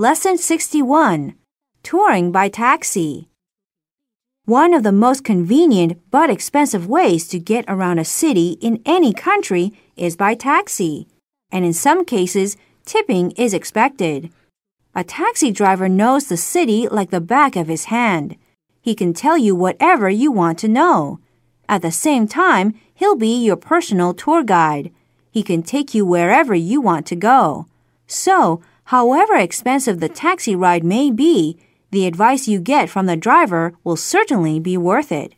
Lesson 61 Touring by Taxi. One of the most convenient but expensive ways to get around a city in any country is by taxi, and in some cases, tipping is expected. A taxi driver knows the city like the back of his hand. He can tell you whatever you want to know. At the same time, he'll be your personal tour guide. He can take you wherever you want to go. So, However expensive the taxi ride may be, the advice you get from the driver will certainly be worth it.